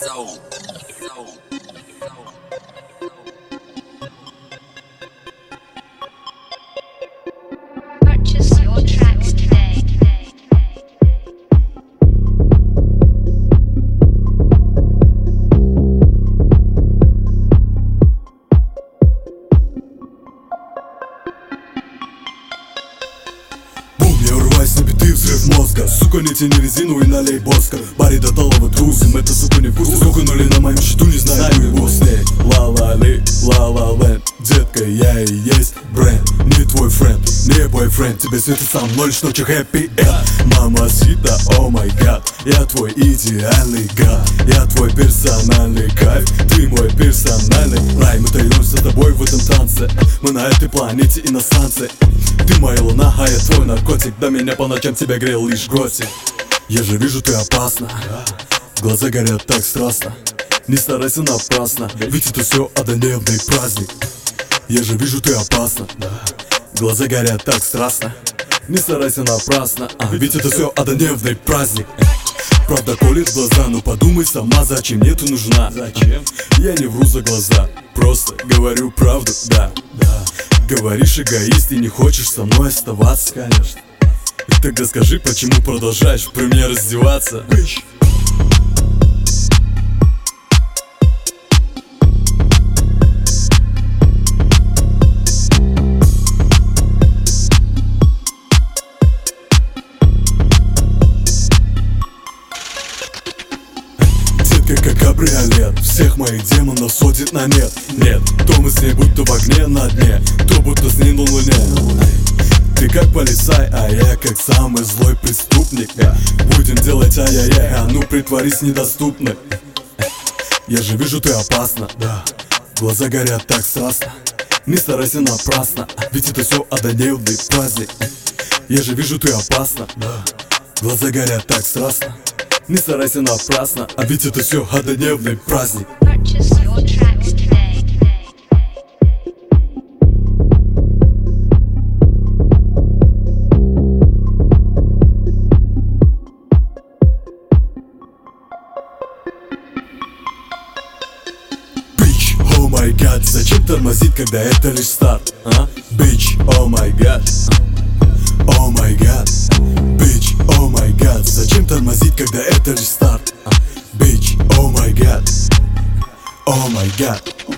so, so, so. Биты, взрыв мозга Сука, не тяни резину и налей боска. Барри до талого трусим, это сука не в курсе Сколько нулей на моем счету, не знаю, и босс Ла-ла-ли, ла-ла-ленд Детка, я и есть бренд. Не твой френд, не бойфренд. Тебе светит сам ноль, что че хэппи энд Мама сита, о май гад. Я твой идеальный гад. Я твой персональный кайф. Ты мой персональный рай Мы тренируемся с тобой в этом танце Мы на этой планете иностранцы Ты моя луна, а я твой наркотик. До меня по ночам тебя грел лишь гости. Я же вижу, ты опасна. Глаза горят так страстно. Не старайся напрасно. Ведь это все однодневный праздник. Я же вижу, ты опасна. Глаза горят так страстно. Не старайся напрасно. А, Ведь это все однодневный праздник. Правда колет глаза, но подумай сама, зачем мне ты нужна? Зачем? Я не вру за глаза, просто говорю правду, да, да Говоришь эгоист и не хочешь со мной оставаться, конечно. Тогда скажи, почему продолжаешь при мне раздеваться Детка как кабриолет Всех моих демонов сводит на нет. Нет, то мы с ней будто в огне на дне. То будто с ней на луне. Ты как полицай, а я как самый злой преступник. Будем делать ай-яй-яй, а ну притворись недоступной Я же вижу, ты опасна, да Глаза горят так страстно. Не старайся напрасно Ведь это все однодневный праздник Я же вижу, ты опасна, да Глаза горят так страстно Не старайся напрасно А ведь это все однодневный праздник. Май гад, зачем тормозить, когда это лишь старт, а? Бич, о май гад, о май гад, о